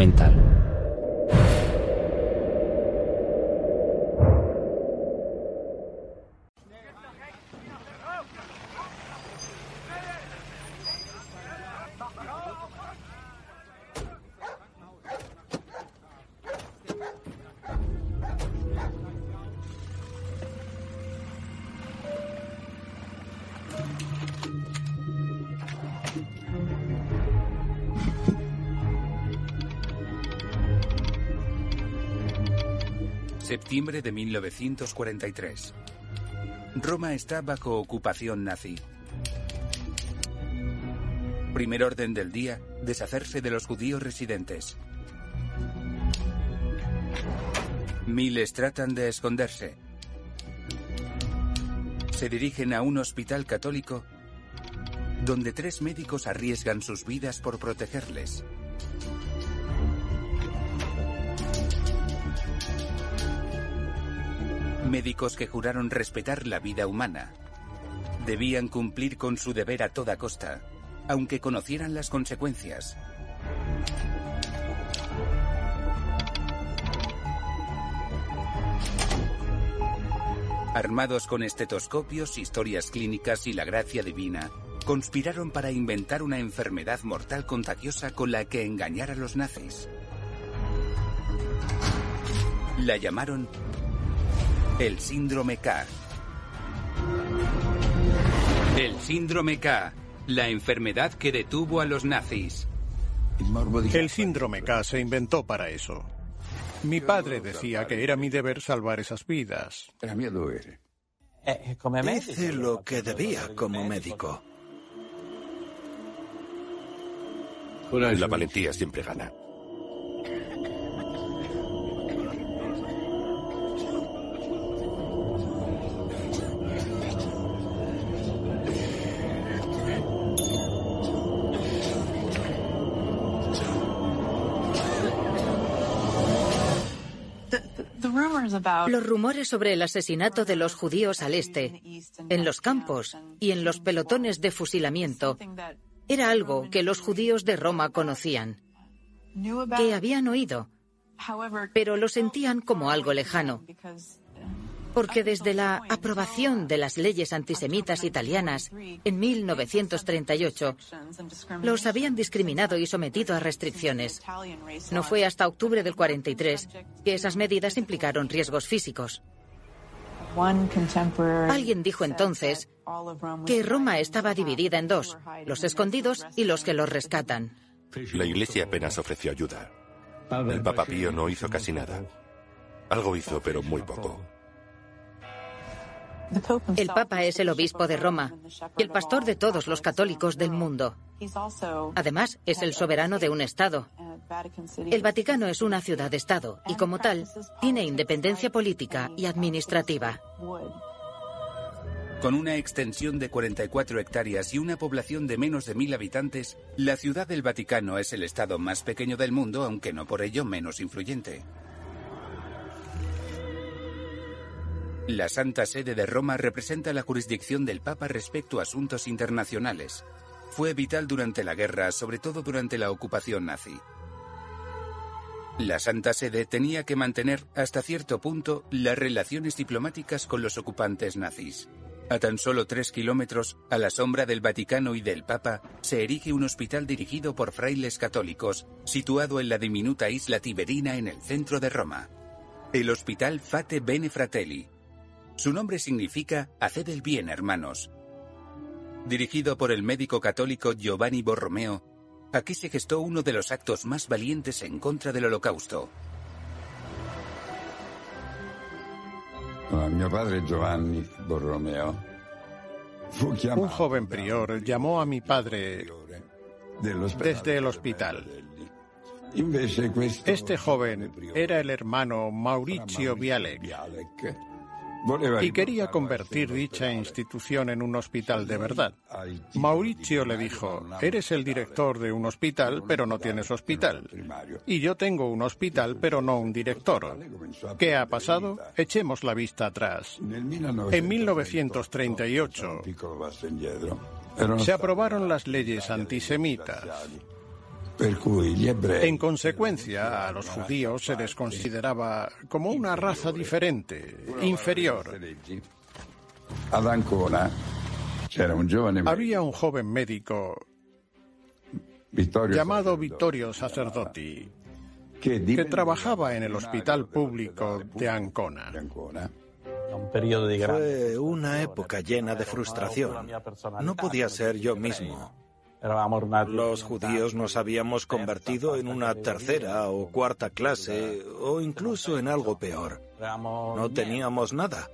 documental. Septiembre de 1943. Roma está bajo ocupación nazi. Primer orden del día, deshacerse de los judíos residentes. Miles tratan de esconderse. Se dirigen a un hospital católico donde tres médicos arriesgan sus vidas por protegerles. Médicos que juraron respetar la vida humana. Debían cumplir con su deber a toda costa, aunque conocieran las consecuencias. Armados con estetoscopios, historias clínicas y la gracia divina, conspiraron para inventar una enfermedad mortal contagiosa con la que engañar a los nazis. La llamaron el síndrome K. El síndrome K, la enfermedad que detuvo a los nazis. El síndrome K se inventó para eso. Mi padre decía que era mi deber salvar esas vidas. Era mi deber. Hice lo que debía como médico. La valentía siempre gana. Los rumores sobre el asesinato de los judíos al este, en los campos y en los pelotones de fusilamiento, era algo que los judíos de Roma conocían, que habían oído, pero lo sentían como algo lejano, porque desde la aprobación de las leyes antisemitas italianas en 1938, los habían discriminado y sometido a restricciones. No fue hasta octubre del 43 que esas medidas implicaron riesgos físicos. Alguien dijo entonces que Roma estaba dividida en dos, los escondidos y los que los rescatan. La Iglesia apenas ofreció ayuda. El Papa Pío no hizo casi nada. Algo hizo, pero muy poco. El Papa es el obispo de Roma y el pastor de todos los católicos del mundo. Además, es el soberano de un Estado. El Vaticano es una ciudad-estado y, como tal, tiene independencia política y administrativa. Con una extensión de 44 hectáreas y una población de menos de mil habitantes, la Ciudad del Vaticano es el estado más pequeño del mundo, aunque no por ello menos influyente. La Santa Sede de Roma representa la jurisdicción del Papa respecto a asuntos internacionales. Fue vital durante la guerra, sobre todo durante la ocupación nazi. La Santa Sede tenía que mantener hasta cierto punto las relaciones diplomáticas con los ocupantes nazis. A tan solo tres kilómetros, a la sombra del Vaticano y del Papa, se erige un hospital dirigido por frailes católicos, situado en la diminuta isla Tiberina en el centro de Roma. El Hospital Fate Bene Fratelli. Su nombre significa Haced el bien, hermanos. Dirigido por el médico católico Giovanni Borromeo, aquí se gestó uno de los actos más valientes en contra del holocausto. Ah, mio padre Giovanni Borromeo Un joven prior llamó a mi padre desde el hospital. Este joven era el hermano Mauricio Bialek y quería convertir dicha institución en un hospital de verdad. Mauricio le dijo, eres el director de un hospital, pero no tienes hospital. Y yo tengo un hospital, pero no un director. ¿Qué ha pasado? Echemos la vista atrás. En 1938 piccolo passo indietro erano se aprobaron las leyes antisemitas. En consecuencia, a los judíos se les consideraba como una raza diferente, inferior. Había un joven médico llamado Vittorio Sacerdoti que trabajaba en el hospital público de Ancona. Fue una época llena de frustración. No podía ser yo mismo. Los judíos nos habíamos convertido en una tercera o cuarta clase o incluso en algo peor. No teníamos nada.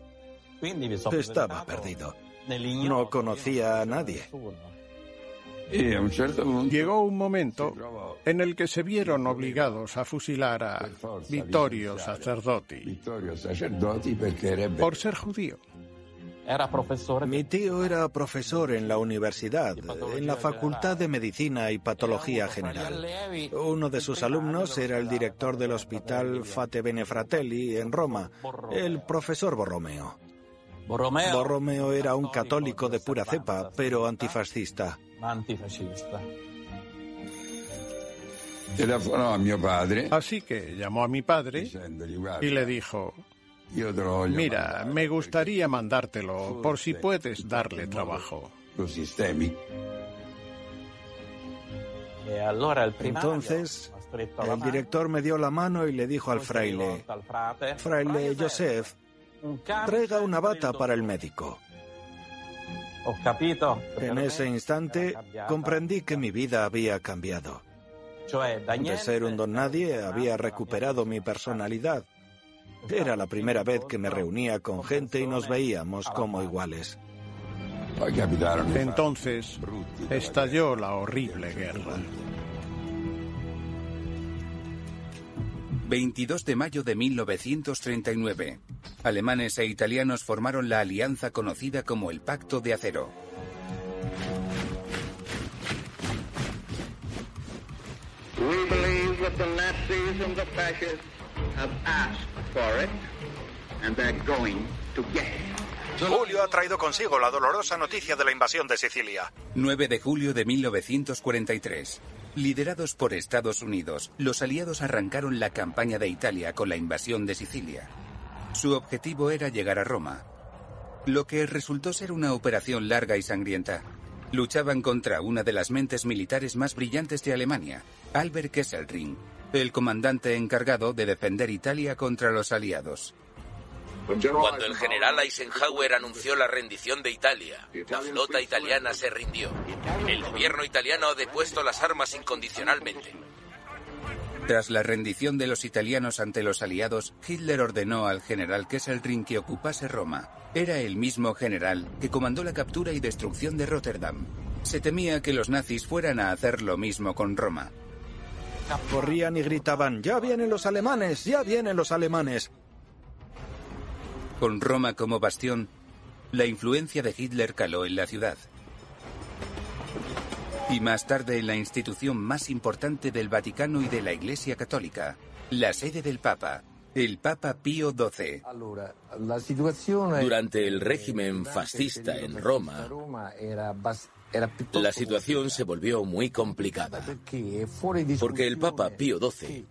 Estaba perdido. No conocía a nadie. Llegó un momento en el que se vieron obligados a fusilar a Vittorio Sacerdoti por ser judío. Mi tío era profesor en la universidad, en la Facultad de Medicina y Patología General. Uno de sus alumnos era el director del Hospital Fate Benefratelli en Roma, el profesor Borromeo. Borromeo. Era un católico de pura cepa, pero antifascista. Así que llamó a mi padre y le dijo, Mira, me gustaría mandártelo por si puedes darle trabajo. Entonces, el director me dio la mano y le dijo al fraile, Fraile Joseph, traiga una bata para el médico. En ese instante comprendí que mi vida había cambiado. De ser un don nadie había recuperado mi personalidad era la primera vez que me reunía con gente y nos veíamos como iguales. Entonces estalló la horrible guerra. 22 de mayo de 1939. Alemanes e italianos formaron la alianza conocida como el Pacto de Acero. Julio ha traído consigo la dolorosa noticia de la invasión de Sicilia. 9 de julio de 1943. Liderados por Estados Unidos, los aliados arrancaron la campaña de Italia con la invasión de Sicilia. Su objetivo era llegar a Roma, lo que resultó ser una operación larga y sangrienta. Luchaban contra una de las mentes militares más brillantes de Alemania, Albert Kesselring, el comandante encargado de defender Italia contra los aliados. Cuando el general Eisenhower anunció la rendición de Italia, la flota italiana se rindió. El gobierno italiano ha depuesto las armas incondicionalmente. Tras la rendición de los italianos ante los aliados, Hitler ordenó al general Kesselring que ocupase Roma. Era el mismo general que comandó la captura y destrucción de Rotterdam. Se temía que los nazis fueran a hacer lo mismo con Roma. Corrían y gritaban, ya vienen los alemanes, ya vienen los alemanes. Con Roma como bastión, la influencia de Hitler caló en la ciudad. Y más tarde en la institución más importante del Vaticano y de la Iglesia Católica, la sede del Papa, el Papa Pío XII. Durante el régimen fascista en Roma, la situación se volvió muy complicada, porque el Papa Pío XII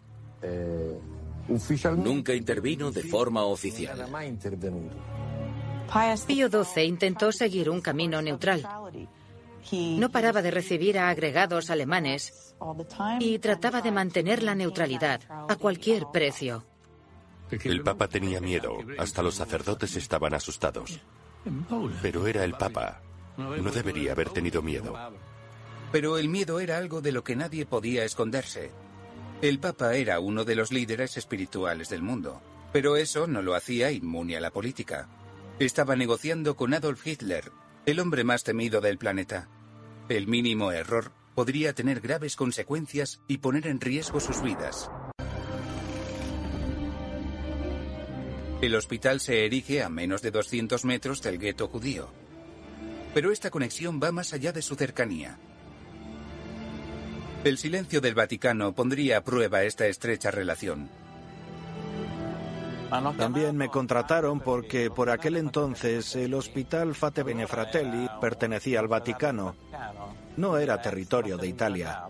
nunca intervino de forma oficial. Pío XII intentó seguir un camino neutral. No paraba de recibir a agregados alemanes y trataba de mantener la neutralidad a cualquier precio. El Papa tenía miedo, hasta los sacerdotes estaban asustados. Pero era el Papa, no debería haber tenido miedo. Pero el miedo era algo de lo que nadie podía esconderse. El Papa era uno de los líderes espirituales del mundo, pero eso no lo hacía inmune a la política. Estaba negociando con Adolf Hitler, el hombre más temido del planeta. El mínimo error podría tener graves consecuencias y poner en riesgo sus vidas. El hospital se erige a menos de 200 metros del gueto judío. Pero esta conexión va más allá de su cercanía. El silencio del Vaticano pondría a prueba esta estrecha relación. También me contrataron porque por aquel entonces el Hospital Fate Benefratelli pertenecía al Vaticano. No era territorio de Italia.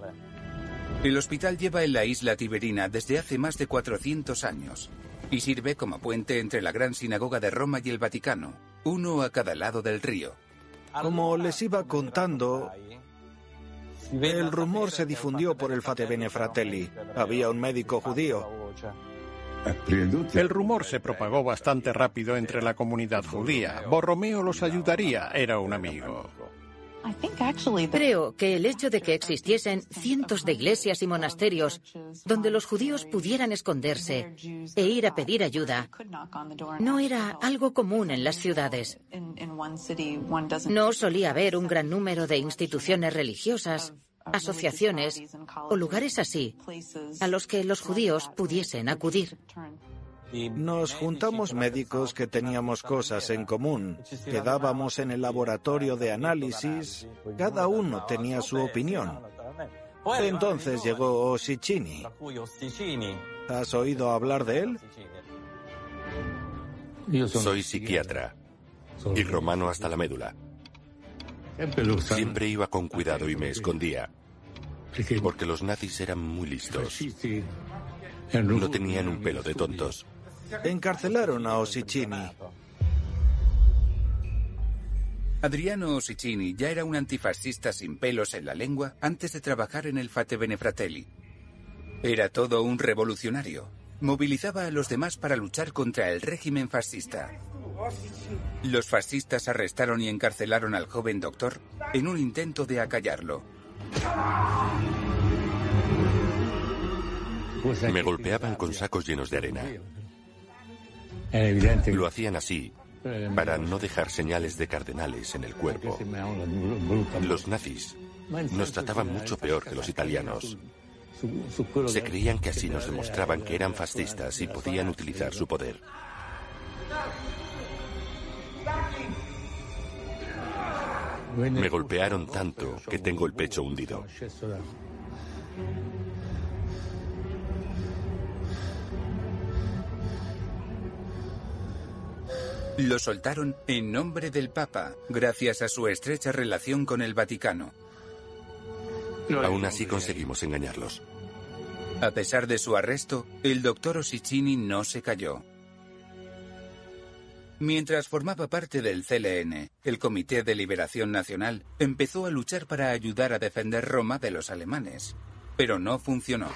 El hospital lleva en la isla Tiberina desde hace más de 400 años y sirve como puente entre la gran sinagoga de Roma y el Vaticano, uno a cada lado del río. Como les iba contando, el rumor se difundió por el Fate. Había un médico judío. El rumor se propagó bastante rápido entre la comunidad judía. Borromeo los ayudaría, era un amigo. Creo que el hecho de que existiesen cientos de iglesias y monasterios donde los judíos pudieran esconderse e ir a pedir ayuda no era algo común en las ciudades. No solía haber un gran número de instituciones religiosas, asociaciones o lugares así a los que los judíos pudiesen acudir. Nos juntamos médicos que teníamos cosas en común, quedábamos en el laboratorio de análisis, cada uno tenía su opinión. Entonces llegó Osicini. ¿Has oído hablar de él? Soy psiquiatra y romano hasta la médula. Siempre iba con cuidado y me escondía, porque los nazis eran muy listos. No tenían un pelo de tontos. Encarcelaron a Osicini. Adriano Osicini ya era un antifascista sin pelos en la lengua antes de trabajar en el Fate Benefratelli. Era todo un revolucionario. Movilizaba a los demás para luchar contra el régimen fascista. Los fascistas arrestaron y encarcelaron al joven doctor en un intento de acallarlo. Me golpeaban con sacos llenos de arena. Lo hacían así para no dejar señales de cardenales en el cuerpo. Los nazis nos trataban mucho peor que los italianos. Se creían que así nos demostraban que eran fascistas y podían utilizar su poder. Me golpearon tanto que tengo el pecho hundido. Lo soltaron en nombre del Papa, gracias a su estrecha relación con el Vaticano. Aún así conseguimos engañarlos. A pesar de su arresto, el doctor Osicini no se cayó. Mientras formaba parte del CLN, el Comité de Liberación Nacional empezó a luchar para ayudar a defender Roma de los alemanes, pero no funcionó.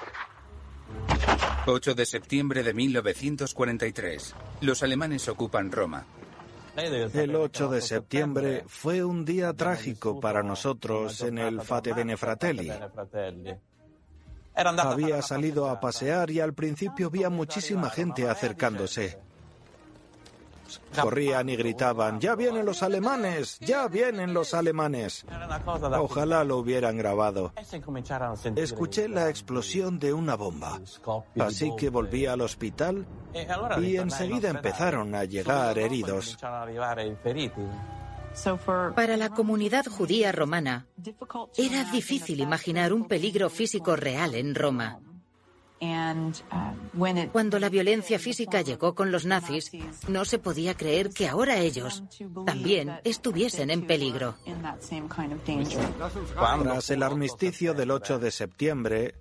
8 de septiembre de 1943. Los alemanes ocupan Roma. El 8 de septiembre fue un día trágico para nosotros en el Fate Bene Fratelli. Había salido a pasear y al principio vi a muchísima gente acercándose. Corrían y gritaban, ya vienen los alemanes, ya vienen los alemanes. Ojalá lo hubieran grabado. Escuché la explosión de una bomba. Así que volví al hospital y enseguida empezaron a llegar heridos. Para la comunidad judía romana, era difícil imaginar un peligro físico real en Roma. Cuando la violencia física llegó con los nazis, no se podía creer que ahora ellos también estuviesen en peligro. Tras el armisticio del 8 de septiembre,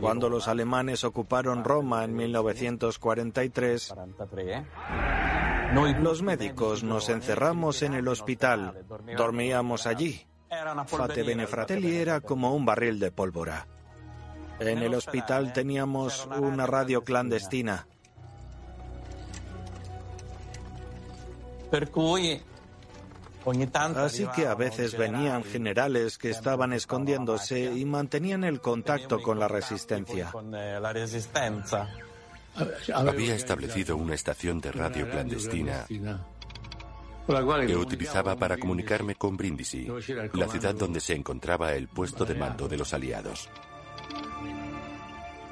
cuando los alemanes ocuparon Roma en 1943, los médicos nos encerramos en el hospital, dormíamos allí. Fate Benefratelli era como un barril de pólvora. En el hospital teníamos una radio clandestina. Así que a veces venían generales que estaban escondiéndose y mantenían el contacto con la resistencia. Había establecido una estación de radio clandestina que utilizaba para comunicarme con Brindisi, la ciudad donde se encontraba el puesto de mando de los aliados.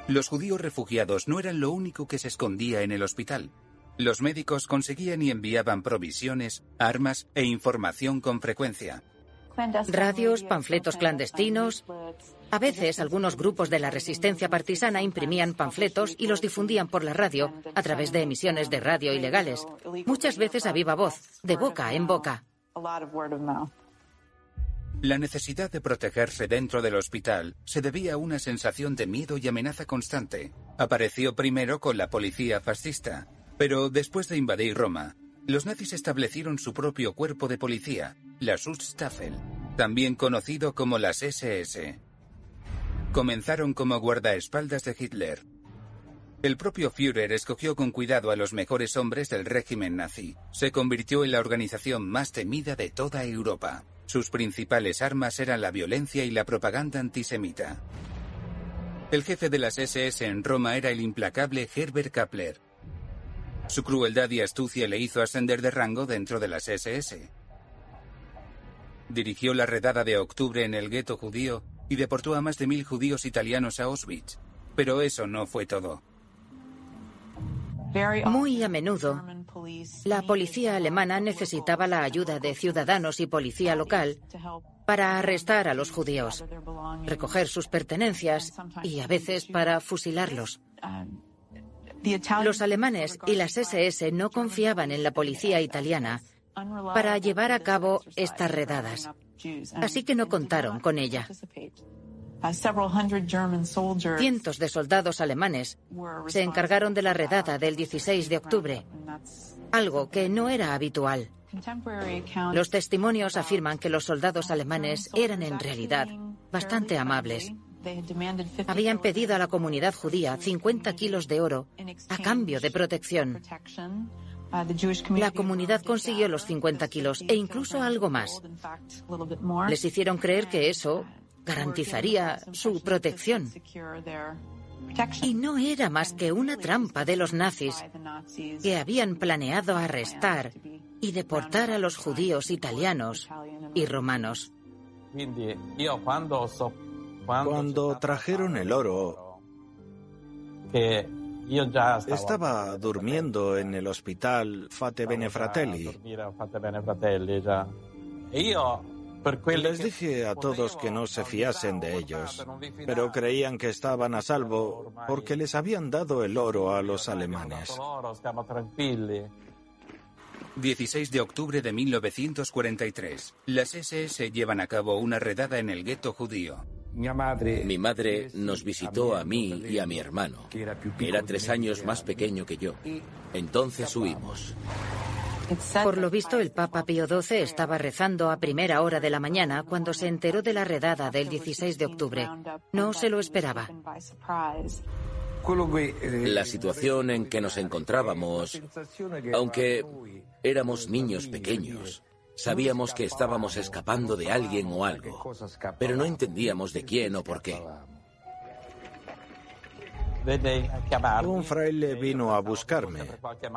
Los judíos refugiados no eran lo único que se escondía en el hospital. Los médicos conseguían y enviaban provisiones, armas e información con frecuencia. Radios, panfletos clandestinos. A veces algunos grupos de la resistencia partisana imprimían panfletos y los difundían por la radio a través de emisiones de radio ilegales, muchas veces a viva voz, de boca en boca. La necesidad de protegerse dentro del hospital se debía a una sensación de miedo y amenaza constante. Apareció primero con la policía fascista, pero después de invadir Roma, los nazis establecieron su propio cuerpo de policía, la Schutzstaffel, también conocido como las SS. Comenzaron como guardaespaldas de Hitler. El propio Führer escogió con cuidado a los mejores hombres del régimen nazi. Se convirtió en la organización más temida de toda Europa. Sus principales armas eran la violencia y la propaganda antisemita. El jefe de las SS en Roma era el implacable Herbert Kappler. Su crueldad y astucia le hizo ascender de rango dentro de las SS. Dirigió la redada de octubre en el gueto judío y deportó a más de mil judíos italianos a Auschwitz. Pero eso no fue todo. Muy a menudo, la policía alemana necesitaba la ayuda de ciudadanos y policía local para arrestar a los judíos, recoger sus pertenencias y a veces para fusilarlos. Los alemanes y las SS no confiaban en la policía italiana para llevar a cabo estas redadas, así que no contaron con ella. Cientos de soldados alemanes se encargaron de la redada del 16 de octubre, algo que no era habitual. Los testimonios afirman que los soldados alemanes eran en realidad bastante amables. Habían pedido a la comunidad judía 50 kilos de oro a cambio de protección. La comunidad consiguió los 50 kilos e incluso algo más. Les hicieron creer que eso garantizaría su protección. Y no era más que una trampa de los nazis que habían planeado arrestar y deportar a los judíos italianos y romanos. Cuando trajeron el oro, estaba durmiendo en el hospital Fate Bene Fratelli. Les dije a todos que no se fiasen de ellos, pero creían que estaban a salvo porque les habían dado el oro a los alemanes. 16 de octubre de 1943. Las SS llevan a cabo una redada en el gueto judío. Mi madre nos visitó a mí y a mi hermano, que era tres años más pequeño que yo. Entonces huimos. Por lo visto, el Papa Pío XII estaba rezando a primera hora de la mañana cuando se enteró de la redada del 16 de octubre. No se lo esperaba. La situación en que nos encontrábamos, aunque éramos niños pequeños, sabíamos que estábamos escapando de alguien o algo, pero no entendíamos de quién o por qué. Un fraile vino a buscarme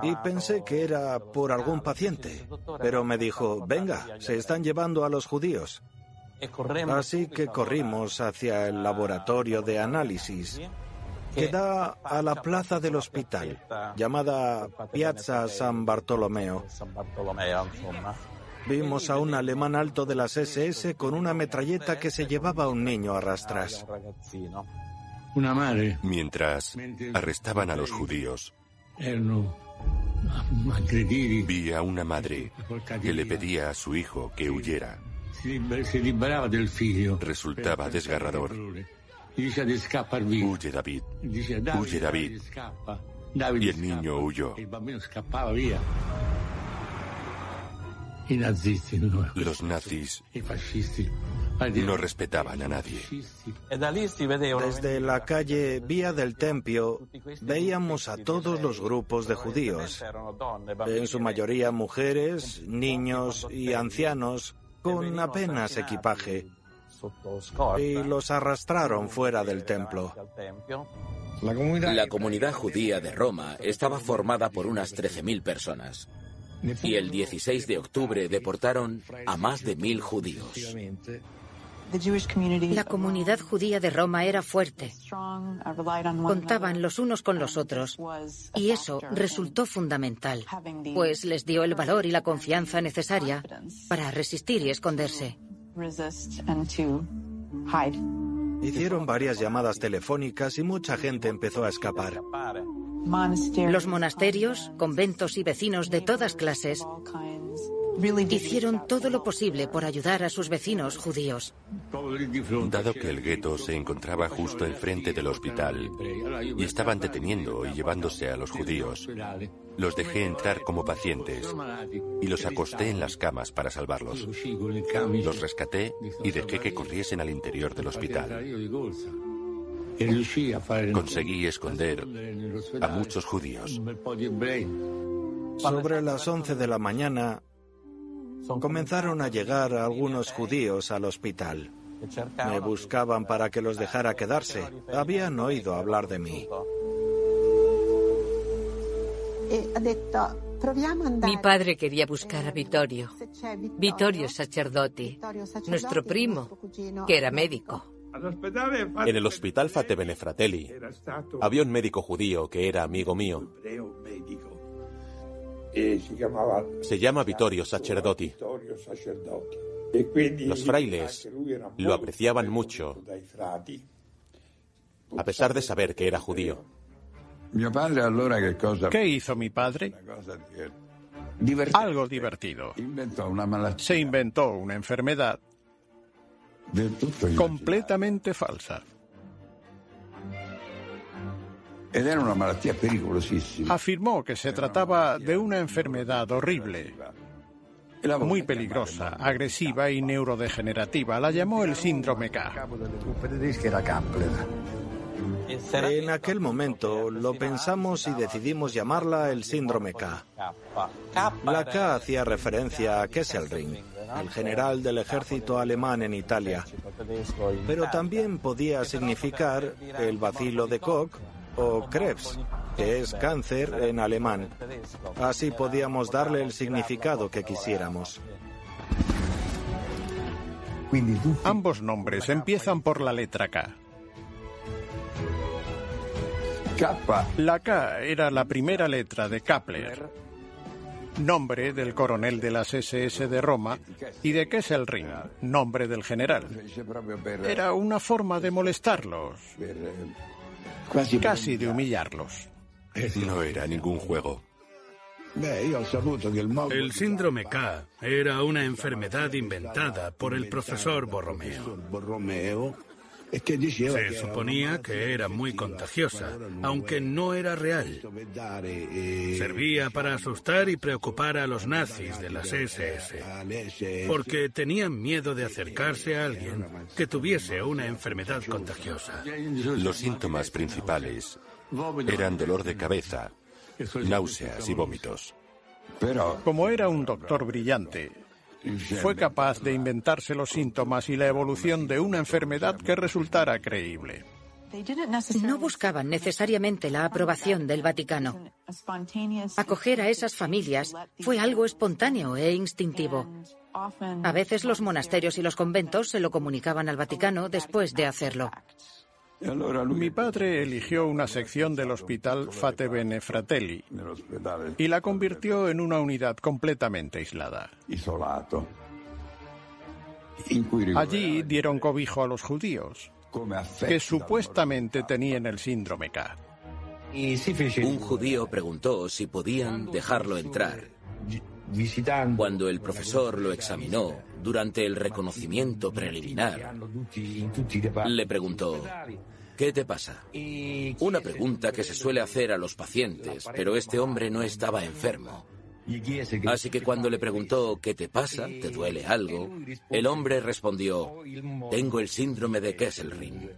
y pensé que era por algún paciente, pero me dijo, venga, se están llevando a los judíos. Así que corrimos hacia el laboratorio de análisis que da a la plaza del hospital, llamada Piazza San Bartolomeo. Vimos a un alemán alto de las SS con una metralleta que se llevaba a un niño a rastras. Mientras arrestaban a los judíos, vi a una madre que le pedía a su hijo que huyera. Resultaba desgarrador. Huye David. Huye David. Y el niño huyó. Los nazis no respetaban a nadie. Desde la calle Vía del Tempio veíamos a todos los grupos de judíos, en su mayoría mujeres, niños y ancianos, con apenas equipaje, y los arrastraron fuera del templo. La comunidad judía de Roma estaba formada por unas 13.000 personas y el 16 de octubre deportaron a más de mil judíos. La comunidad judía de Roma era fuerte. Contaban los unos con los otros. Y eso resultó fundamental, pues les dio el valor y la confianza necesaria para resistir y esconderse. Hicieron varias llamadas telefónicas y mucha gente empezó a escapar. Los monasterios, conventos y vecinos de todas clases Hicieron todo lo posible por ayudar a sus vecinos judíos. Dado que el gueto se encontraba justo enfrente del hospital y estaban deteniendo y llevándose a los judíos, los dejé entrar como pacientes y los acosté en las camas para salvarlos. Los rescaté y dejé que corriesen al interior del hospital. Conseguí esconder a muchos judíos. Sobre las 11 de la mañana comenzaron a llegar algunos judíos al hospital. Me buscaban para que los dejara quedarse. Habían oído hablar de mí. Mi padre quería buscar a Vittorio, Vittorio Sacerdoti, nuestro primo, que era médico. En el hospital Fate Fratelli había un médico judío que era amigo mío. Se llama Vittorio Sacerdoti. Los frailes lo apreciaban mucho, a pesar de saber que era judío. ¿Qué hizo mi padre? Algo divertido. Se inventó una enfermedad completamente falsa. Afirmó que se trataba de una enfermedad horrible, muy peligrosa, agresiva y neurodegenerativa. La llamó el síndrome K. En aquel momento lo pensamos y decidimos llamarla el síndrome K. La K hacía referencia a Kesselring, el general del ejército alemán en Italia, pero también podía significar el vacilo de Koch o Krebs, que es cáncer en alemán. Así podíamos darle el significado que quisiéramos. Ambos nombres empiezan por la letra K. La K era la primera letra de Kapler, nombre del coronel de las SS de Roma, y de Kesselring, nombre del general. Era una forma de molestarlos, casi de humillarlos. No era ningún juego. El síndrome K era una enfermedad inventada por el profesor Borromeo. Se suponía que era muy contagiosa, aunque no era real. Servía para asustar y preocupar a los nazis de las SS, porque tenían miedo de acercarse a alguien que tuviese una enfermedad contagiosa. Los síntomas principales eran dolor de cabeza, náuseas y vómitos. Pero como era un doctor brillante, fue capaz de inventarse los síntomas y la evolución de una enfermedad que resultara creíble. No buscaban necesariamente la aprobación del Vaticano. Acoger a esas familias fue algo espontáneo e instintivo. A veces los monasterios y los conventos se lo comunicaban al Vaticano después de hacerlo. Mi padre eligió una sección del hospital Fate Bene Fratelli y la convirtió en una unidad completamente aislada. Allí dieron cobijo a los judíos, que supuestamente tenían el síndrome K. Un judío preguntó si podían dejarlo entrar. Cuando el profesor lo examinó durante el reconocimiento preliminar, le preguntó, ¿qué te pasa? Una pregunta que se suele hacer a los pacientes, pero este hombre no estaba enfermo. Así que cuando le preguntó, ¿qué te pasa? ¿Te duele algo? El hombre respondió, tengo el síndrome de Kesselring.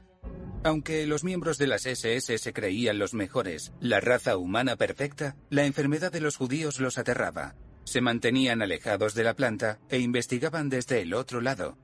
Aunque los miembros de las SS se creían los mejores, la raza humana perfecta, la enfermedad de los judíos los aterraba. Se mantenían alejados de la planta e investigaban desde el otro lado.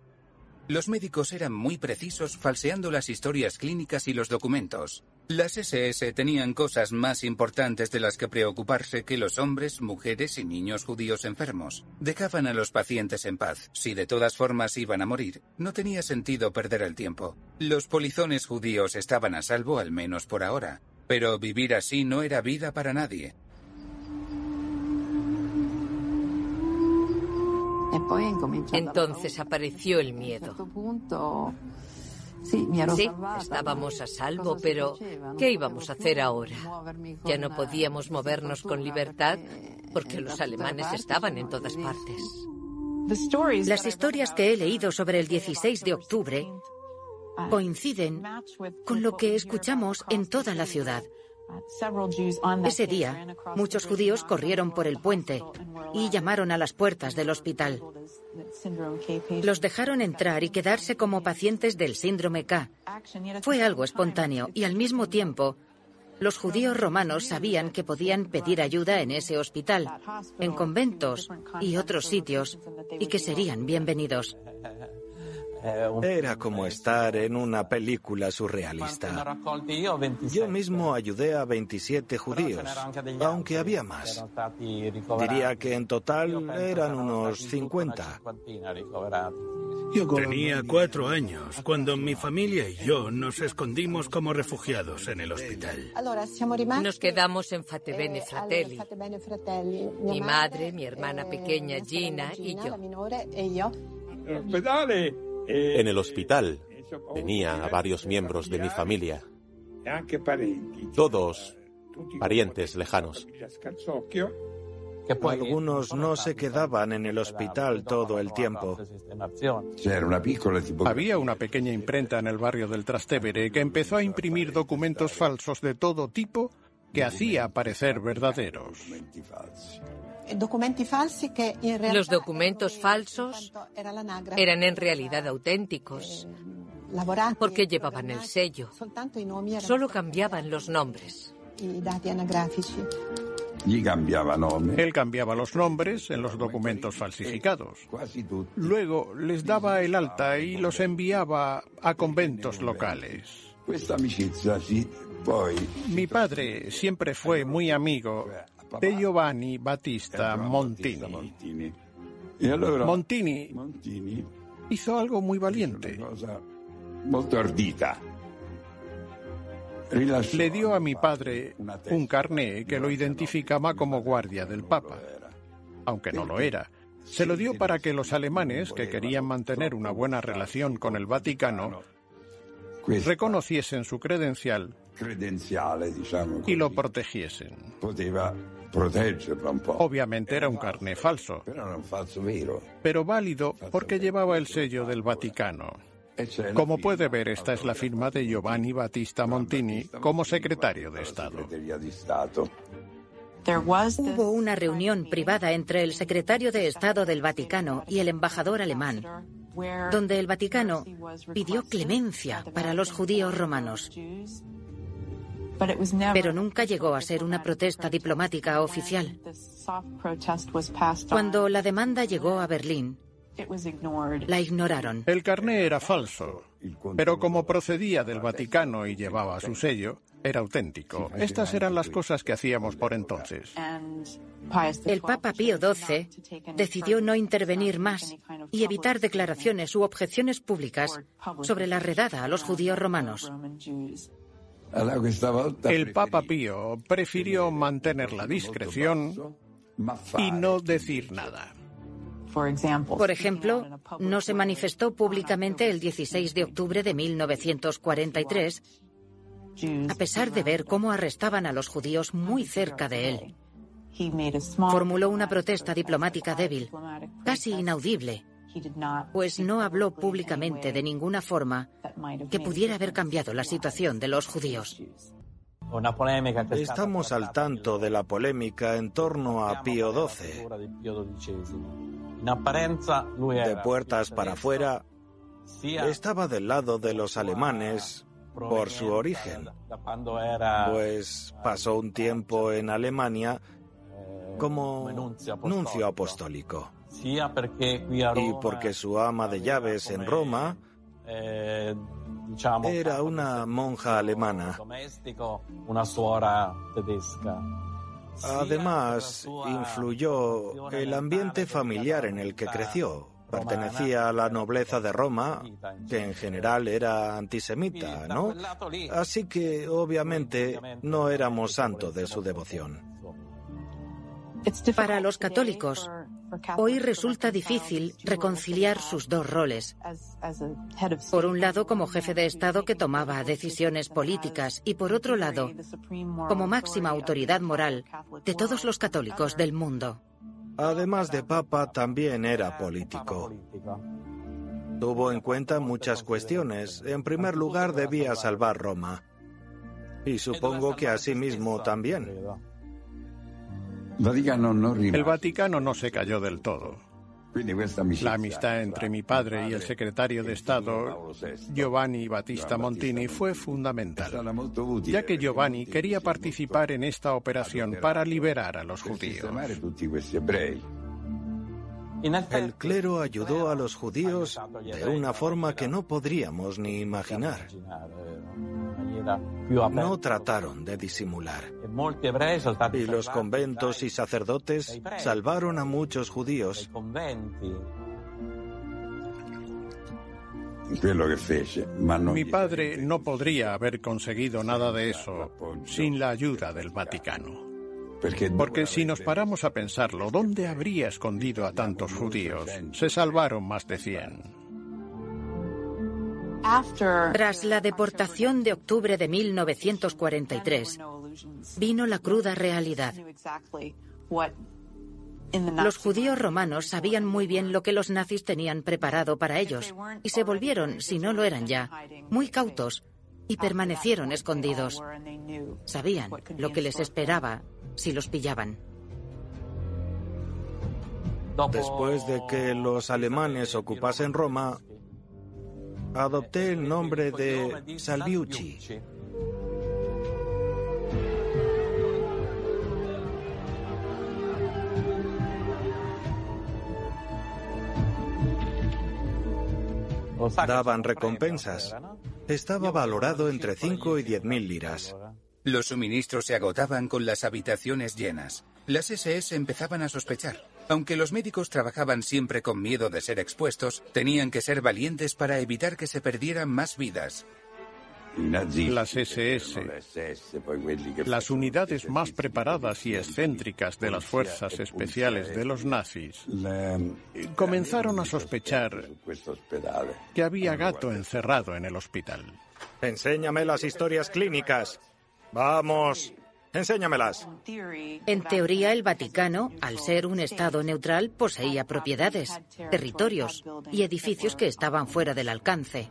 Los médicos eran muy precisos falseando las historias clínicas y los documentos. Las SS tenían cosas más importantes de las que preocuparse que los hombres, mujeres y niños judíos enfermos. Dejaban a los pacientes en paz. Si de todas formas iban a morir, no tenía sentido perder el tiempo. Los polizones judíos estaban a salvo al menos por ahora. Pero vivir así no era vida para nadie. Entonces apareció el miedo. Sí, estábamos a salvo, pero ¿qué íbamos a hacer ahora? Ya no podíamos movernos con libertad. porque los alemanes estaban en todas partes. Las historias que he leído sobre el 16 de octubre coinciden con lo que escuchamos en toda la ciudad. Ese día, muchos judíos corrieron por el puente y llamaron a las puertas del hospital. Los dejaron entrar y quedarse como pacientes del síndrome K. Fue algo espontáneo y al mismo tiempo los judíos romanos sabían que podían pedir ayuda en ese hospital, en conventos y otros sitios, y que serían bienvenidos. Era como estar en una película surrealista. Yo mismo ayudé a 27 judíos, aunque había más. Diría que en total eran unos 50. Tenía cuatro años cuando mi familia y yo nos escondimos como refugiados en el hospital. Nos quedamos en Fatebene Fratelli. Mi madre, mi hermana pequeña Gina y yo. En el hospital tenía a varios miembros de mi familia, todos parientes lejanos. Algunos no se quedaban en el hospital todo el tiempo. Había una pequeña imprenta en el barrio del Trastevere que empezó a imprimir documentos falsos de todo tipo que hacía parecer verdaderos. Los documentos falsos eran en realidad auténticos porque llevaban el sello. Solo cambiaban los nombres. Él cambiaba los nombres en los documentos falsificados. Luego les daba el alta y los enviaba a conventos locales. Mi padre siempre fue muy amigo de Giovanni Battista Montini. Montini hizo algo muy valiente. Le dio a mi padre un carné que lo identificaba como guardia del Papa, aunque no lo era. Se lo dio para que los alemanes, que querían mantener una buena relación con el Vaticano, reconociesen su credencial y lo protegiesen. Obviamente era un carné falso, pero válido porque llevaba el sello del Vaticano. Como puede ver, esta es la firma de Giovanni Battista Montini como secretario de Estado. Hubo una reunión privada entre el secretario de Estado del Vaticano y el embajador alemán, donde el Vaticano pidió clemencia para los judíos romanos. Pero nunca llegó a ser una protesta diplomática oficial. Cuando la demanda llegó a Berlín, la ignoraron. El carné era falso, pero como procedía del Vaticano y llevaba su sello, era auténtico. Estas eran las cosas que hacíamos por entonces. El Papa Pío XII decidió no intervenir más y evitar declaraciones u objeciones públicas sobre la redada a los judíos romanos. El Papa Pío prefirió mantener la discreción y no decir nada. Por ejemplo, no se manifestó públicamente el 16 de octubre de 1943, a pesar de ver cómo arrestaban a los judíos muy cerca de él. Formuló una protesta diplomática débil, casi inaudible, pues no habló públicamente de ninguna forma que pudiera haber cambiado la situación de los judíos. Estamos al tanto de la polémica en torno a Pío XII. De puertas para afuera, estaba del lado de los alemanes por su origen, pues pasó un tiempo en Alemania como nuncio apostólico. Y porque su ama de llaves en Roma era una monja alemana. Además, influyó el ambiente familiar en el que creció. Pertenecía a la nobleza de Roma, que en general era antisemita, ¿no? Así que, obviamente, no éramos santos de su devoción. Para los católicos, Hoy resulta difícil reconciliar sus dos roles. Por un lado, como jefe de Estado que tomaba decisiones políticas y por otro lado, como máxima autoridad moral de todos los católicos del mundo. Además de papa, también era político. Tuvo en cuenta muchas cuestiones. En primer lugar, debía salvar Roma. Y supongo que asimismo también. El Vaticano no se cayó del todo. La amistad entre mi padre y el secretario de Estado, Giovanni Battista Montini, fue fundamental, ya que Giovanni quería participar en esta operación para liberar a los judíos. El clero ayudó a los judíos de una forma que no podríamos ni imaginar. No trataron de disimular. Y los conventos y sacerdotes salvaron a muchos judíos. Mi padre no podría haber conseguido nada de eso sin la ayuda del Vaticano. Porque si nos paramos a pensarlo, ¿dónde habría escondido a tantos judíos? Se salvaron más de 100. Tras la deportación de octubre de 1943, vino la cruda realidad. Los judíos romanos sabían muy bien lo que los nazis tenían preparado para ellos y se volvieron, si no lo eran ya, muy cautos y permanecieron escondidos. Sabían lo que les esperaba si los pillaban. Después de que los alemanes ocupasen Roma, adopté el nombre de Salviucci. Daban recompensas. Estaba valorado entre 5 y 10 mil liras. Los suministros se agotaban con las habitaciones llenas. Las SS empezaban a sospechar. Aunque los médicos trabajaban siempre con miedo de ser expuestos, tenían que ser valientes para evitar que se perdieran más vidas. Las SS, las unidades más preparadas y excéntricas de las fuerzas especiales de los nazis, comenzaron a sospechar que había gato encerrado en el hospital. Enséñame las historias clínicas. Vamos. Enséñamelas. En teoría, el Vaticano, al ser un Estado neutral, poseía propiedades, territorios y edificios que estaban fuera del alcance.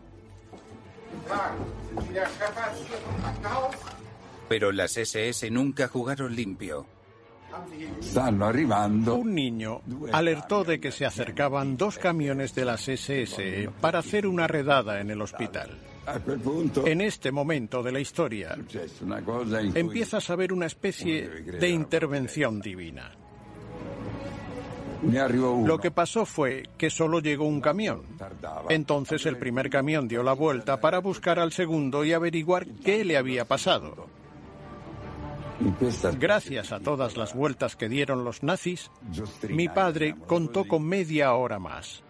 Pero las SS nunca jugaron limpio. Un niño alertó de que se acercaban dos camiones de las SS para hacer una redada en el hospital. En este momento de la historia empiezas a ver una especie de intervención divina. Lo que pasó fue que solo llegó un camión. Entonces el primer camión dio la vuelta para buscar al segundo y averiguar qué le había pasado. Gracias a todas las vueltas que dieron los nazis, mi padre contó con media hora más.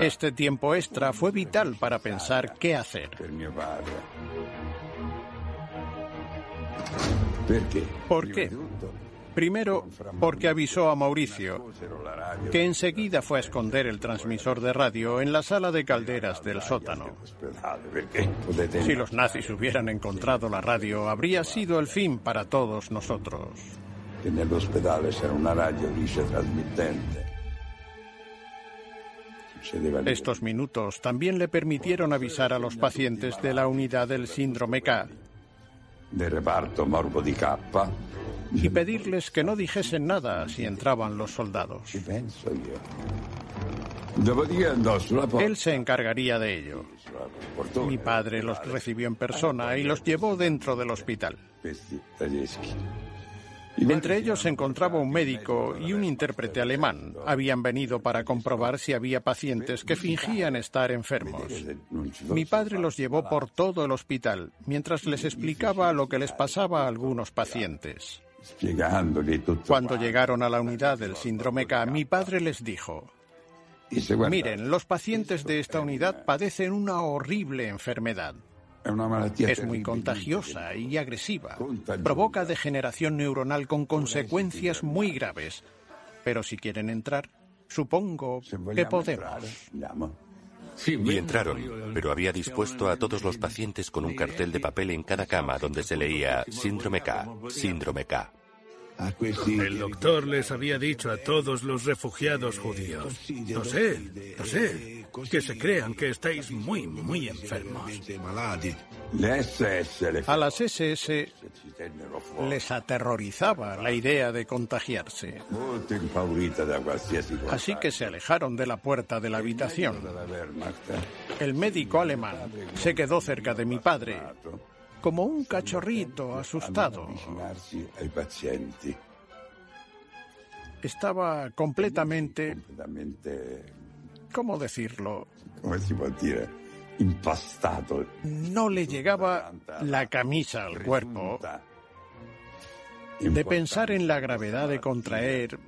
Este tiempo extra fue vital para pensar qué hacer. ¿Por qué? Primero, porque avisó a Mauricio, que enseguida fue a esconder el transmisor de radio en la sala de calderas del sótano. Si los nazis hubieran encontrado la radio, habría sido el fin para todos nosotros. Que hospital era una radio transmitente. Estos minutos también le permitieron avisar a los pacientes de la unidad del síndrome K. De reparto morbo di K. Y pedirles que no dijesen nada si entraban los soldados. Él se encargaría de ello. Mi padre los recibió en persona y los llevó dentro del hospital. Entre ellos se encontraba un médico y un intérprete alemán. Habían venido para comprobar si había pacientes que fingían estar enfermos. Mi padre los llevó por todo el hospital mientras les explicaba lo que les pasaba a algunos pacientes. Cuando llegaron a la unidad del síndrome K, mi padre les dijo, miren, los pacientes de esta unidad padecen una horrible enfermedad. Es muy contagiosa y agresiva. Provoca degeneración neuronal con consecuencias muy graves. Pero si quieren entrar, supongo que podemos. Y entraron, pero había dispuesto a todos los pacientes con un cartel de papel en cada cama donde se leía síndrome K, síndrome K. El doctor les había dicho a todos los refugiados judíos, no sé, no sé, que se crean que estáis muy, muy enfermos. A las SS les aterrorizaba la idea de contagiarse. Así que se alejaron de la puerta de la habitación. El médico alemán se quedó cerca de mi padre como un cachorrito asustado. Estaba completamente... ¿Cómo decirlo? Impastado. No le llegaba la camisa al cuerpo de pensar en la gravedad de contraer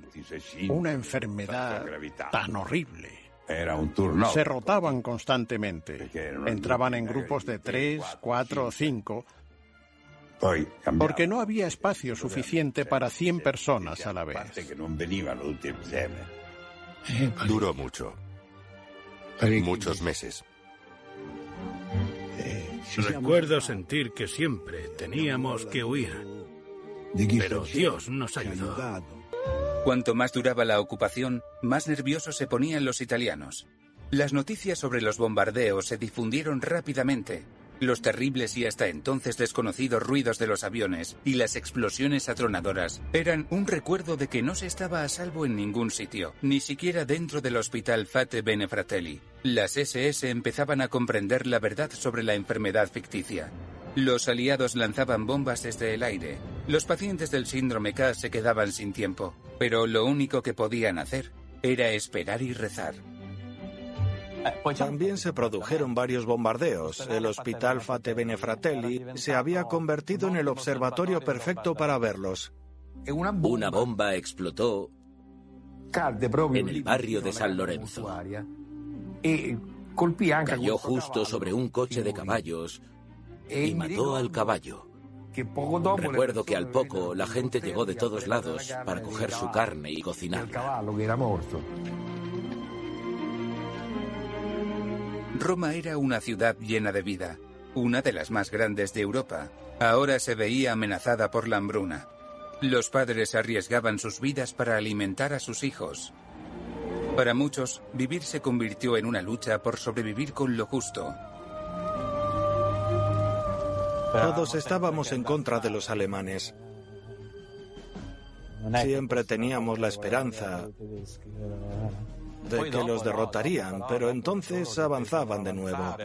una enfermedad tan horrible. Era un turno. Se rotaban constantemente. Entraban en grupos de tres, cuatro o cinco, porque no había espacio suficiente para 100 personas a la vez. Duró mucho. Muchos meses. Recuerdo sentir que siempre teníamos que huir. Pero Dios nos ayudó. Cuanto más duraba la ocupación, más nerviosos se ponían los italianos. Las noticias sobre los bombardeos se difundieron rápidamente. Los terribles y hasta entonces desconocidos ruidos de los aviones y las explosiones atronadoras eran un recuerdo de que no se estaba a salvo en ningún sitio, ni siquiera dentro del hospital Fate Benefratelli. Las SS empezaban a comprender la verdad sobre la enfermedad ficticia. Los aliados lanzaban bombas desde el aire. Los pacientes del síndrome K se quedaban sin tiempo, pero lo único que podían hacer era esperar y rezar. También se produjeron varios bombardeos. El hospital Fate Benefratelli se había convertido en el observatorio perfecto para verlos. Una bomba explotó en el barrio de San Lorenzo. Cayó justo sobre un coche de caballos y mató al caballo. Recuerdo que al poco la gente llegó de todos lados para coger su carne y cocinarla. Roma era una ciudad llena de vida, una de las más grandes de Europa. Ahora se veía amenazada por la hambruna. Los padres arriesgaban sus vidas para alimentar a sus hijos. Para muchos, vivir se convirtió en una lucha por sobrevivir con lo justo. Todos estábamos en contra de los alemanes. Siempre teníamos la esperanza de que los derrotarían, pero entonces avanzaban de nuevo.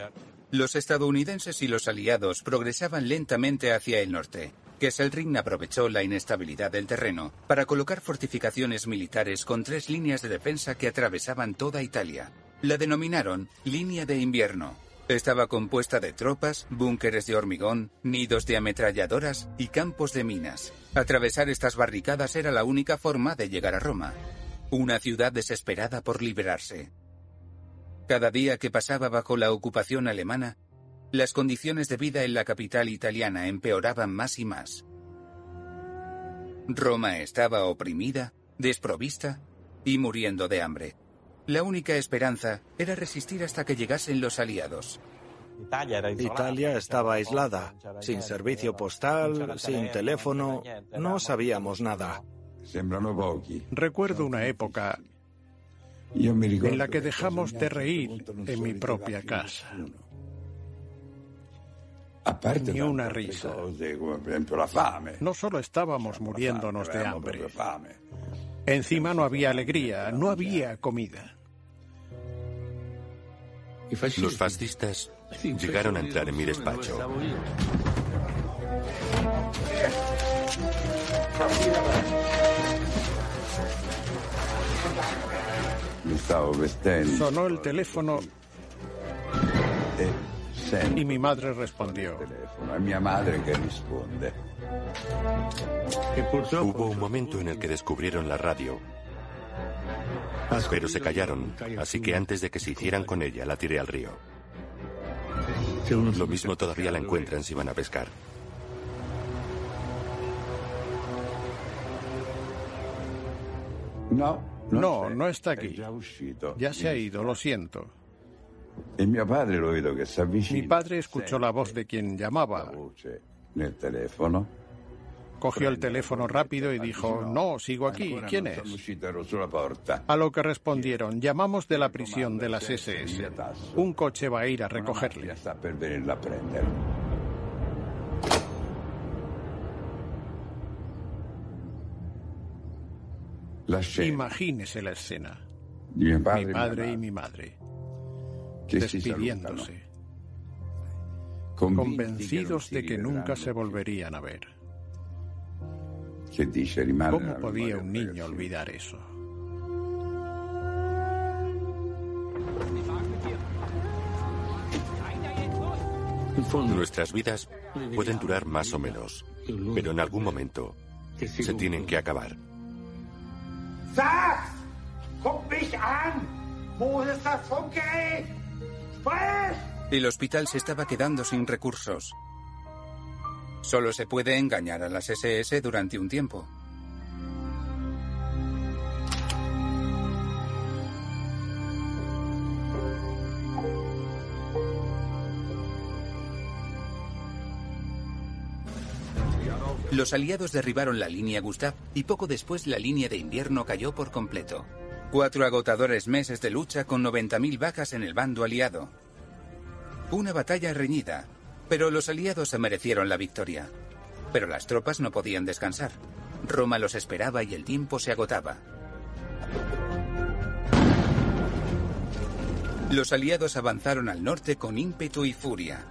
Los estadounidenses y los aliados progresaban lentamente hacia el norte. Kesselring aprovechó la inestabilidad del terreno para colocar fortificaciones militares con tres líneas de defensa que atravesaban toda Italia. La denominaron Línea de Invierno. Estaba compuesta de tropas, búnkeres de hormigón, nidos de ametralladoras y campos de minas. Atravesar estas barricadas era la única forma de llegar a Roma. Una ciudad desesperada por liberarse. Cada día que pasaba bajo la ocupación alemana, las condiciones de vida en la capital italiana empeoraban más y más. Roma estaba oprimida, desprovista y muriendo de hambre. La única esperanza era resistir hasta que llegasen los aliados. Italia estaba aislada, sin servicio postal, sin teléfono, no sabíamos nada. Recuerdo una época en la que dejamos de reír en mi propia casa. Ni una risa. No solo estábamos muriéndonos de hambre. Encima no había alegría, no había comida. Los fascistas llegaron a entrar en mi despacho. Sonó el teléfono y mi madre respondió. mi madre que responde. Hubo un momento en el que descubrieron la radio pero se callaron, así que antes de que se hicieran con ella, la tiré al río. Lo mismo todavía la encuentran si van a pescar. No, no, no está aquí. Ya se ha ido, lo siento. Mi padre escuchó la voz de quien llamaba. Cogió el teléfono rápido y dijo, no, sigo aquí, ¿quién es? A lo que respondieron, llamamos de la prisión de las SS. Un coche va a ir a recogerle. Imagínese la escena. Mi padre y mi madre. Despidiéndose. Convencidos de que nunca se volverían a ver. ¿Cómo podía un niño olvidar eso? Nuestras vidas pueden durar más o menos, pero en algún momento se tienen que acabar. El hospital se estaba quedando sin recursos. Solo se puede engañar a las SS durante un tiempo. Los aliados derribaron la línea Gustav y poco después la línea de invierno cayó por completo. Cuatro agotadores meses de lucha con 90.000 bajas en el bando aliado. Una batalla reñida, pero los aliados se merecieron la victoria. Pero las tropas no podían descansar. Roma los esperaba y el tiempo se agotaba. Los aliados avanzaron al norte con ímpetu y furia.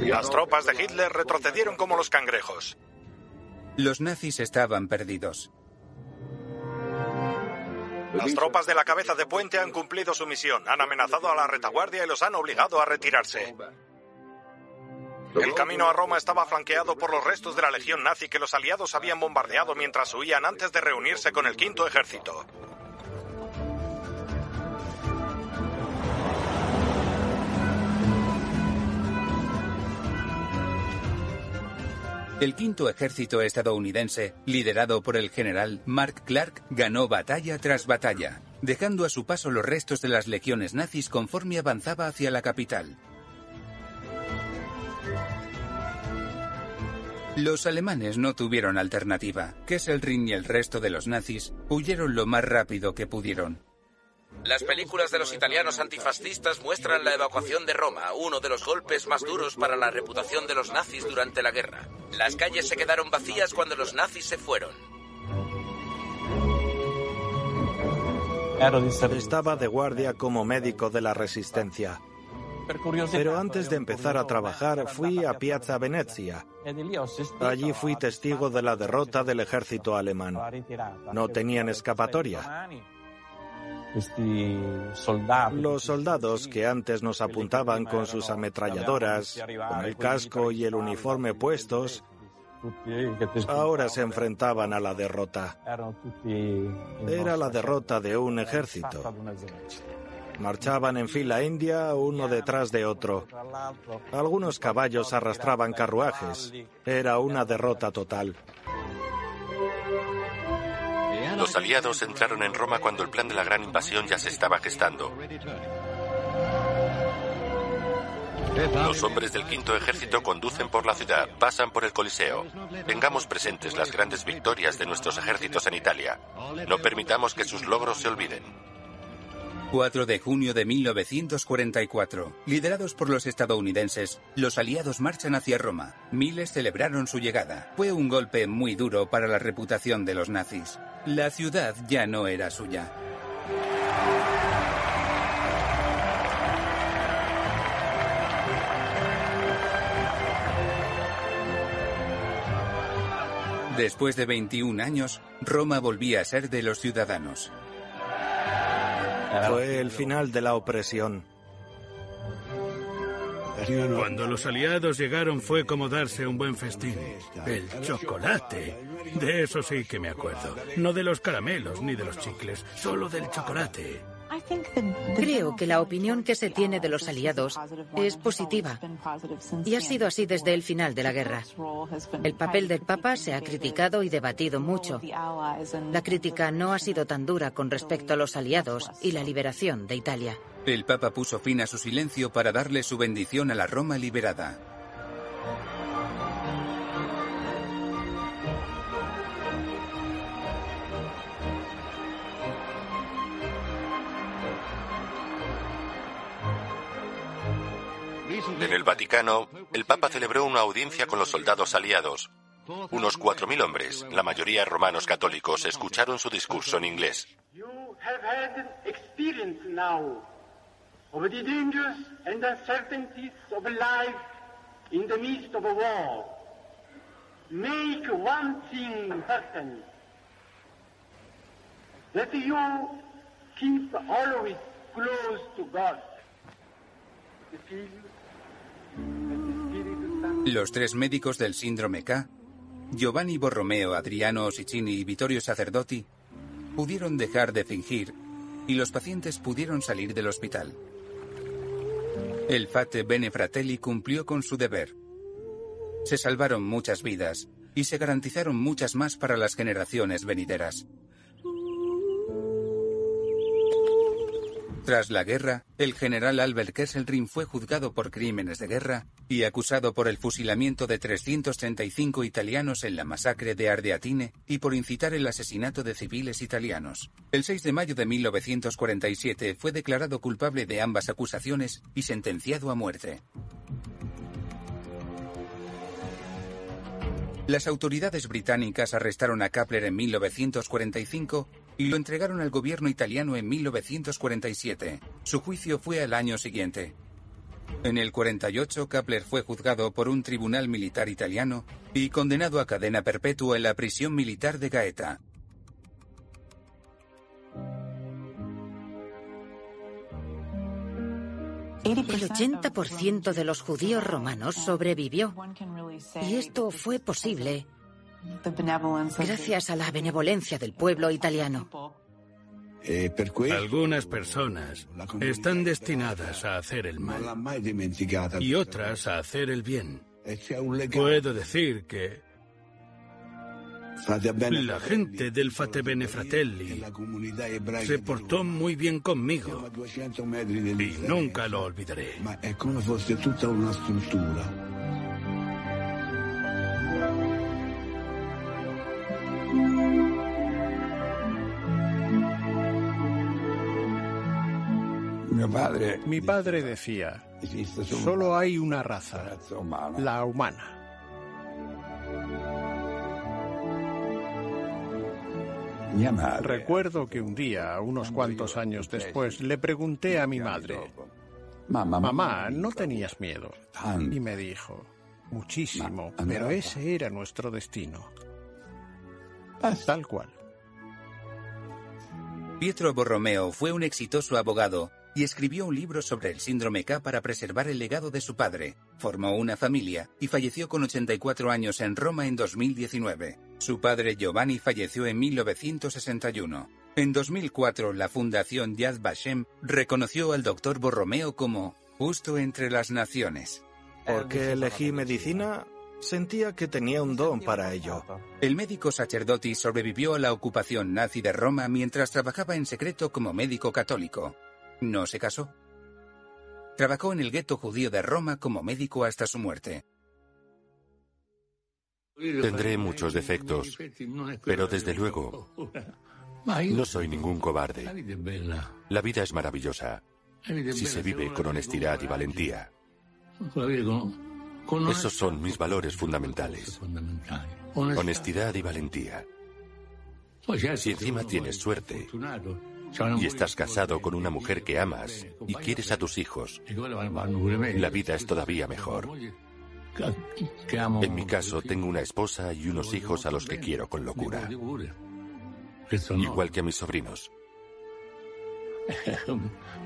Las tropas de Hitler retrocedieron como los cangrejos. Los nazis estaban perdidos. Las tropas de la cabeza de puente han cumplido su misión, han amenazado a la retaguardia y los han obligado a retirarse. El camino a Roma estaba flanqueado por los restos de la legión nazi que los aliados habían bombardeado mientras huían antes de reunirse con el quinto ejército. El quinto ejército estadounidense, liderado por el general Mark Clark, ganó batalla tras batalla, dejando a su paso los restos de las legiones nazis conforme avanzaba hacia la capital. Los alemanes no tuvieron alternativa. Kesselring y el resto de los nazis huyeron lo más rápido que pudieron. Las películas de los italianos antifascistas muestran la evacuación de Roma, uno de los golpes más duros para la reputación de los nazis durante la guerra. Las calles se quedaron vacías cuando los nazis se fueron. Estaba de guardia como médico de la resistencia. Pero antes de empezar a trabajar fui a Piazza Venezia. Allí fui testigo de la derrota del ejército alemán. No tenían escapatoria. Los soldados que antes nos apuntaban con sus ametralladoras, con el casco y el uniforme puestos, ahora se enfrentaban a la derrota. Era la derrota de un ejército. Marchaban en fila india uno detrás de otro. Algunos caballos arrastraban carruajes. Era una derrota total. Los aliados entraron en Roma cuando el plan de la gran invasión ya se estaba gestando. Los hombres del quinto ejército conducen por la ciudad, pasan por el Coliseo. Tengamos presentes las grandes victorias de nuestros ejércitos en Italia. No permitamos que sus logros se olviden. 4 de junio de 1944. Liderados por los estadounidenses, los aliados marchan hacia Roma. Miles celebraron su llegada. Fue un golpe muy duro para la reputación de los nazis. La ciudad ya no era suya. Después de 21 años, Roma volvía a ser de los ciudadanos. Fue el final de la opresión. Cuando los aliados llegaron fue como darse un buen festín. El chocolate. De eso sí que me acuerdo. No de los caramelos ni de los chicles, solo del chocolate. Creo que la opinión que se tiene de los aliados es positiva y ha sido así desde el final de la guerra. El papel del Papa se ha criticado y debatido mucho. La crítica no ha sido tan dura con respecto a los aliados y la liberación de Italia. El Papa puso fin a su silencio para darle su bendición a la Roma liberada. En el Vaticano, el Papa celebró una audiencia con los soldados aliados. Unos 4.000 hombres, la mayoría romanos católicos, escucharon su discurso en inglés. Make one thing certain. That you keep always close to God. Los tres médicos del síndrome K, Giovanni Borromeo, Adriano Sicini y Vittorio Sacerdoti, pudieron dejar de fingir y los pacientes pudieron salir del hospital. El Fate Bene Fratelli cumplió con su deber. Se salvaron muchas vidas y se garantizaron muchas más para las generaciones venideras. Tras la guerra, el general Albert Kesselring fue juzgado por crímenes de guerra y acusado por el fusilamiento de 335 italianos en la masacre de Ardeatine y por incitar el asesinato de civiles italianos. El 6 de mayo de 1947 fue declarado culpable de ambas acusaciones y sentenciado a muerte. Las autoridades británicas arrestaron a Kapler en 1945 y lo entregaron al gobierno italiano en 1947. Su juicio fue al año siguiente. En el 48, Kapler fue juzgado por un tribunal militar italiano y condenado a cadena perpetua en la prisión militar de Gaeta. El 80% de los judíos romanos sobrevivió. Y esto fue posible gracias a la benevolencia del pueblo italiano. Algunas personas están destinadas a hacer el mal y otras a hacer el bien. Puedo decir que la gente del Fate Bene Fratelli se portó muy bien conmigo y nunca lo olvidaré. Mi padre decía, solo hay una raza, la humana. Recuerdo que un día, unos cuantos años después, le pregunté a mi madre, mamá, ¿no tenías miedo? Y me dijo, muchísimo, pero ese era nuestro destino. Tal cual. Pietro Borromeo fue un exitoso abogado y escribió un libro sobre el síndrome K para preservar el legado de su padre. Formó una familia y falleció con 84 años en Roma en 2019. Su padre Giovanni falleció en 1961. En 2004, la Fundación Yad Vashem reconoció al doctor Borromeo como justo entre las naciones. ¿Por qué elegí medicina? Sentía que tenía un don para ello. El médico Sacerdoti sobrevivió a la ocupación nazi de Roma mientras trabajaba en secreto como médico católico. No se casó. Trabajó en el gueto judío de Roma como médico hasta su muerte. Tendré muchos defectos, pero desde luego no soy ningún cobarde. La vida es maravillosa si se vive con honestidad y valentía. Esos son mis valores fundamentales. Honestidad y valentía. Si encima tienes suerte y estás casado con una mujer que amas y quieres a tus hijos, la vida es todavía mejor. En mi caso, tengo una esposa y unos hijos a los que quiero con locura. Igual que a mis sobrinos.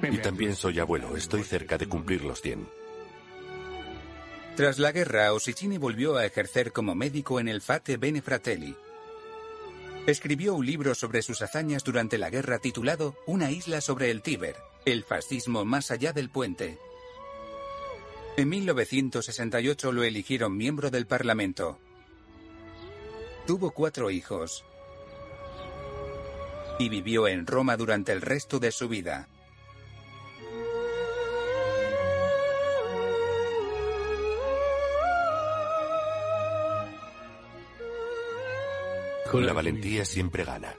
Y también soy abuelo, estoy cerca de cumplir los 100. Tras la guerra, Osicini volvió a ejercer como médico en el Fate Bene Fratelli. Escribió un libro sobre sus hazañas durante la guerra titulado Una isla sobre el Tíber, el fascismo más allá del puente. En 1968 lo eligieron miembro del Parlamento. Tuvo cuatro hijos y vivió en Roma durante el resto de su vida. La valentía siempre gana.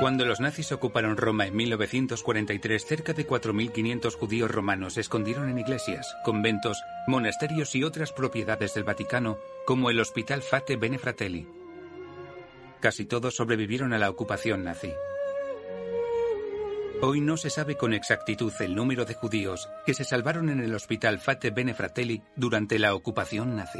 Cuando los nazis ocuparon Roma en 1943, cerca de 4.500 judíos romanos se escondieron en iglesias, conventos, monasterios y otras propiedades del Vaticano, como el Hospital Fate Bene Fratelli. Casi todos sobrevivieron a la ocupación nazi. Hoy no se sabe con exactitud el número de judíos que se salvaron en el Hospital Fate Bene Fratelli durante la ocupación nazi.